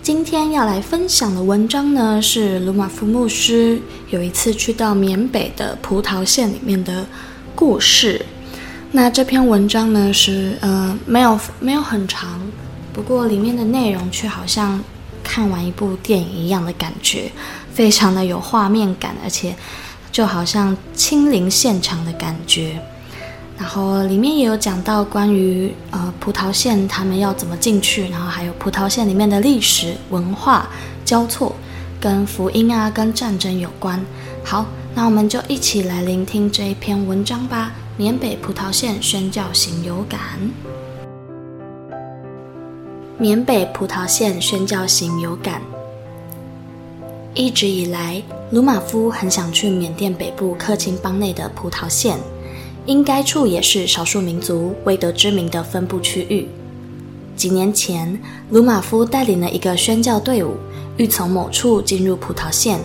今天要来分享的文章呢，是鲁马夫牧师有一次去到缅北的葡萄县里面的故事。那这篇文章呢是呃没有没有很长，不过里面的内容却好像看完一部电影一样的感觉，非常的有画面感，而且就好像亲临现场的感觉。然后里面也有讲到关于呃葡萄县他们要怎么进去，然后还有葡萄县里面的历史文化交错，跟福音啊跟战争有关。好，那我们就一起来聆听这一篇文章吧。缅北葡萄县宣教行有感。缅北葡萄县宣教行有感。一直以来，鲁马夫很想去缅甸北部克钦邦内的葡萄县。因该处也是少数民族未得知名的分布区域。几年前，鲁马夫带领了一个宣教队伍，欲从某处进入葡萄县，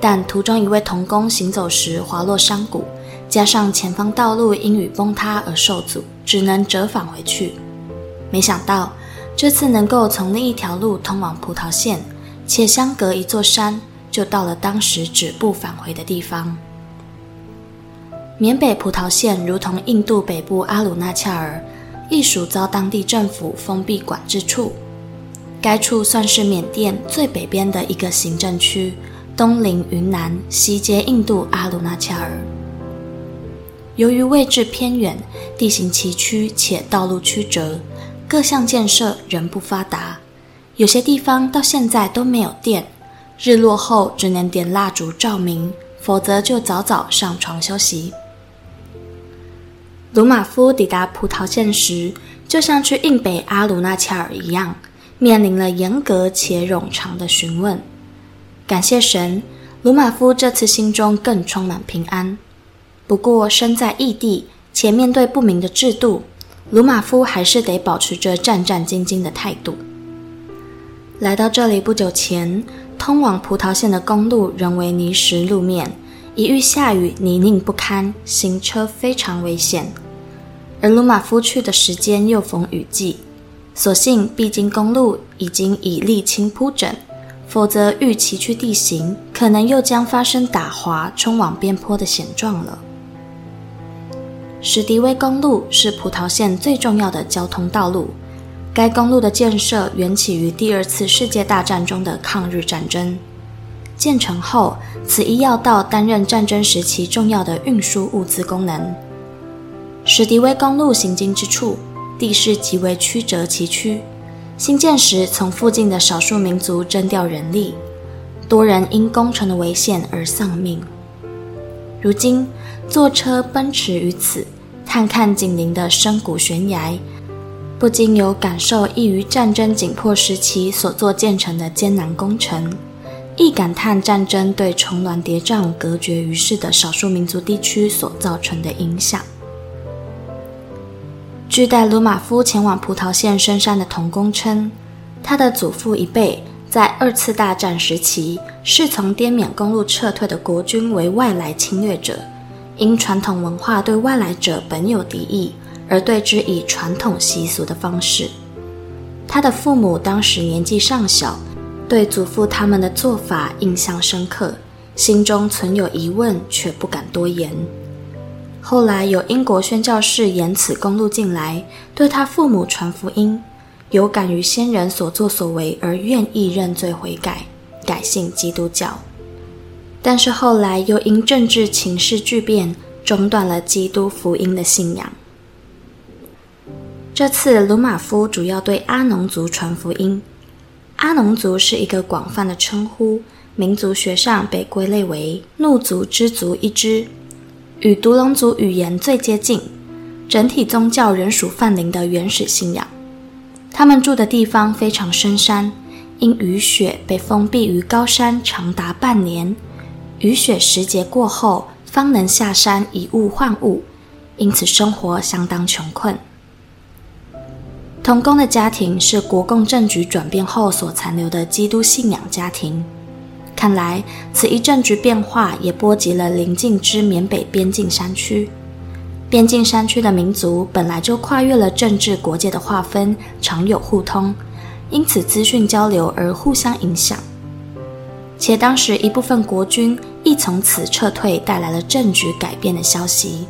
但途中一位童工行走时滑落山谷，加上前方道路因雨崩塌而受阻，只能折返回去。没想到这次能够从另一条路通往葡萄县，且相隔一座山，就到了当时止步返回的地方。缅北葡萄县如同印度北部阿鲁纳恰尔，亦属遭当地政府封闭管制处。该处算是缅甸最北边的一个行政区，东临云南，西接印度阿鲁纳恰尔。由于位置偏远，地形崎岖且道路曲折，各项建设仍不发达，有些地方到现在都没有电，日落后只能点蜡烛照明，否则就早早上床休息。鲁马夫抵达葡萄县时，就像去印北阿鲁纳恰尔一样，面临了严格且冗长的询问。感谢神，鲁马夫这次心中更充满平安。不过，身在异地且面对不明的制度，鲁马夫还是得保持着战战兢兢的态度。来到这里不久前，通往葡萄县的公路仍为泥石路面。一遇下雨，泥泞不堪，行车非常危险。而鲁马夫去的时间又逢雨季，所幸必经公路已经以沥青铺整，否则遇崎岖地形，可能又将发生打滑、冲往边坡的险状了。史迪威公路是葡萄县最重要的交通道路，该公路的建设缘起于第二次世界大战中的抗日战争。建成后，此一要道担任战争时期重要的运输物资功能。史迪威公路行经之处，地势极为曲折崎岖。兴建时，从附近的少数民族征调人力，多人因工程的危险而丧命。如今，坐车奔驰于此，探看紧邻的深谷悬崖，不禁有感受异于战争紧迫时期所做建成的艰难工程。亦感叹战争对重峦叠嶂、隔绝于世的少数民族地区所造成的影响。据带鲁马夫前往葡萄县深山的同工称，他的祖父一辈在二次大战时期是从滇缅公路撤退的国军为外来侵略者，因传统文化对外来者本有敌意，而对之以传统习俗的方式。他的父母当时年纪尚小。对祖父他们的做法印象深刻，心中存有疑问，却不敢多言。后来有英国宣教士沿此公路进来，对他父母传福音，有感于先人所作所为而愿意认罪悔改，改信基督教。但是后来又因政治情势巨变，中断了基督福音的信仰。这次鲁马夫主要对阿农族传福音。阿农族是一个广泛的称呼，民族学上被归类为怒族之族一支，与独龙族语言最接近，整体宗教仍属泛灵的原始信仰。他们住的地方非常深山，因雨雪被封闭于高山长达半年。雨雪时节过后，方能下山以物换物，因此生活相当穷困。童工的家庭是国共政局转变后所残留的基督信仰家庭。看来，此一政局变化也波及了邻近之缅北边境山区。边境山区的民族本来就跨越了政治国界的划分，常有互通，因此资讯交流而互相影响。且当时一部分国军亦从此撤退，带来了政局改变的消息。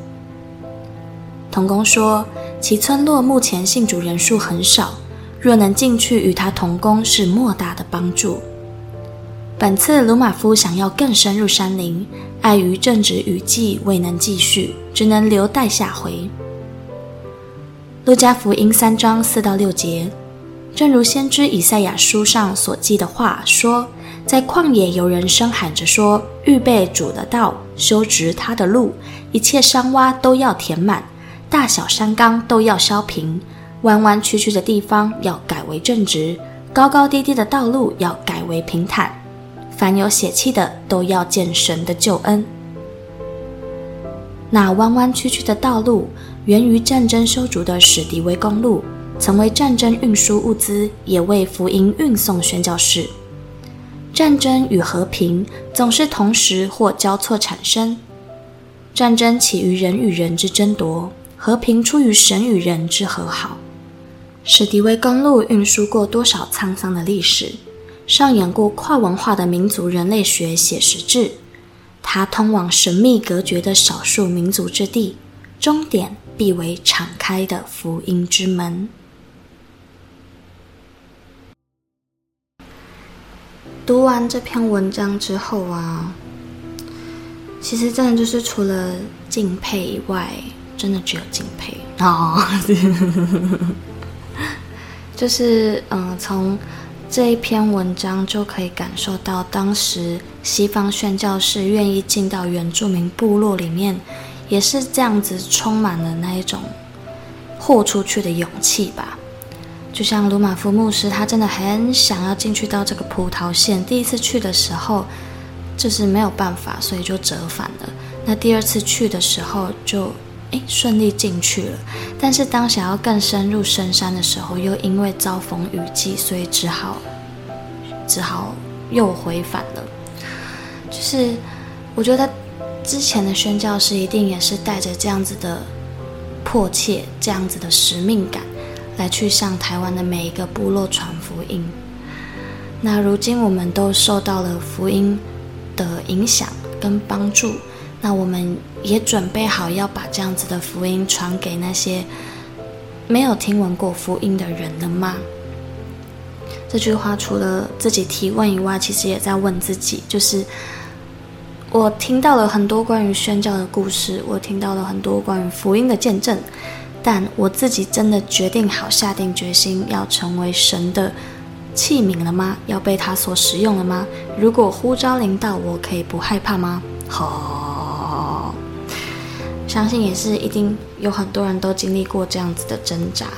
同工说，其村落目前信主人数很少，若能进去与他同工，是莫大的帮助。本次鲁马夫想要更深入山林，碍于正值雨季，未能继续，只能留待下回。路加福音三章四到六节，正如先知以赛亚书上所记的话说。在旷野，有人声喊着说：“预备主的道，修直他的路。一切山洼都要填满，大小山冈都要削平，弯弯曲曲的地方要改为正直，高高低低的道路要改为平坦。凡有血气的都要见神的救恩。”那弯弯曲曲的道路，源于战争修筑的史迪威公路，曾为战争运输物资，也为福音运送宣教士。战争与和平总是同时或交错产生。战争起于人与人之争夺，和平出于神与人之和好。史迪威公路运输过多少沧桑的历史，上演过跨文化的民族人类学写实志。它通往神秘隔绝的少数民族之地，终点必为敞开的福音之门。读完这篇文章之后啊，其实真的就是除了敬佩以外，真的只有敬佩哦。就是嗯，从这一篇文章就可以感受到，当时西方宣教士愿意进到原住民部落里面，也是这样子，充满了那一种豁出去的勇气吧。就像鲁马夫牧师，他真的很想要进去到这个葡萄县。第一次去的时候，就是没有办法，所以就折返了。那第二次去的时候，就诶顺利进去了。但是当想要更深入深山的时候，又因为遭逢雨季，所以只好只好又回返了。就是我觉得之前的宣教士一定也是带着这样子的迫切，这样子的使命感。来去向台湾的每一个部落传福音。那如今我们都受到了福音的影响跟帮助，那我们也准备好要把这样子的福音传给那些没有听闻过福音的人了吗？这句话除了自己提问以外，其实也在问自己，就是我听到了很多关于宣教的故事，我听到了很多关于福音的见证。但我自己真的决定好，下定决心要成为神的器皿了吗？要被他所使用了吗？如果呼召临到，我可以不害怕吗？好、相信也是一定有很多人都经历过这样子的挣扎。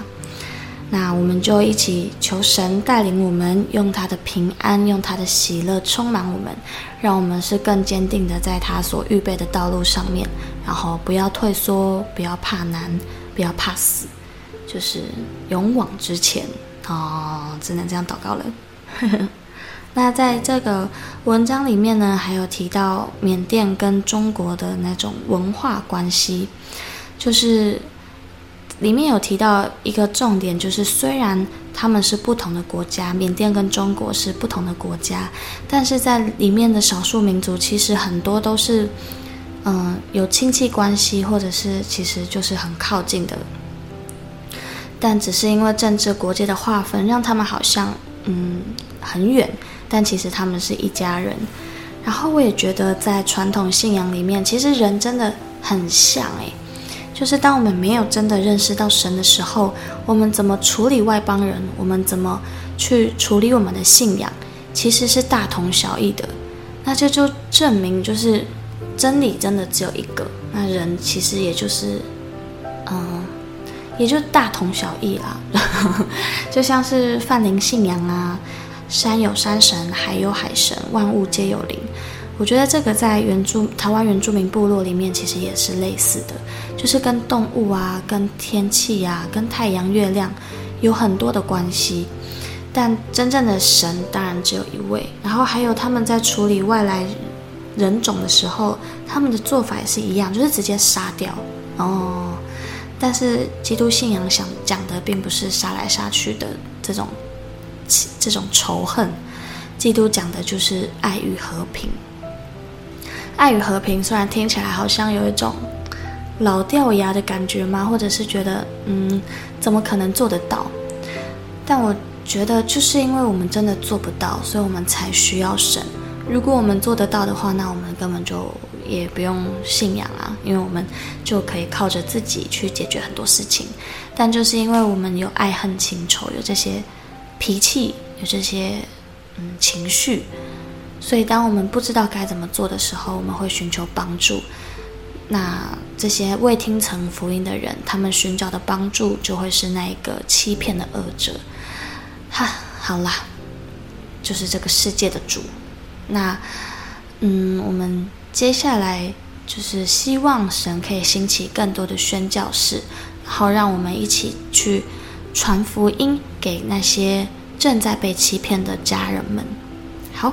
那我们就一起求神带领我们，用他的平安，用他的喜乐充满我们，让我们是更坚定的在他所预备的道路上面，然后不要退缩，不要怕难。不要怕死，就是勇往直前哦，只能这样祷告了。那在这个文章里面呢，还有提到缅甸跟中国的那种文化关系，就是里面有提到一个重点，就是虽然他们是不同的国家，缅甸跟中国是不同的国家，但是在里面的少数民族，其实很多都是。嗯，有亲戚关系，或者是其实就是很靠近的但只是因为政治国界的划分，让他们好像嗯很远，但其实他们是一家人。然后我也觉得，在传统信仰里面，其实人真的很像诶。就是当我们没有真的认识到神的时候，我们怎么处理外邦人？我们怎么去处理我们的信仰？其实是大同小异的。那这就证明，就是真理真的只有一个。那人其实也就是，嗯，也就大同小异啦。就像是泛灵信仰啊，山有山神，海有海神，万物皆有灵。我觉得这个在原住台湾原住民部落里面，其实也是类似的，就是跟动物啊、跟天气啊、跟太阳、月亮有很多的关系。但真正的神当然只有一位。然后还有他们在处理外来人种的时候，他们的做法也是一样，就是直接杀掉。哦，但是基督信仰想讲的并不是杀来杀去的这种这种仇恨，基督讲的就是爱与和平。爱与和平虽然听起来好像有一种老掉牙的感觉吗？或者是觉得嗯，怎么可能做得到？但我觉得就是因为我们真的做不到，所以我们才需要神。如果我们做得到的话，那我们根本就也不用信仰啊，因为我们就可以靠着自己去解决很多事情。但就是因为我们有爱恨情仇，有这些脾气，有这些嗯情绪。所以，当我们不知道该怎么做的时候，我们会寻求帮助。那这些未听从福音的人，他们寻找的帮助就会是那一个欺骗的恶者。哈，好啦，就是这个世界的主。那，嗯，我们接下来就是希望神可以兴起更多的宣教士，然后让我们一起去传福音给那些正在被欺骗的家人们。好。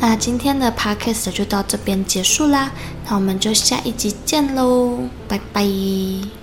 那今天的 podcast 就到这边结束啦，那我们就下一集见喽，拜拜。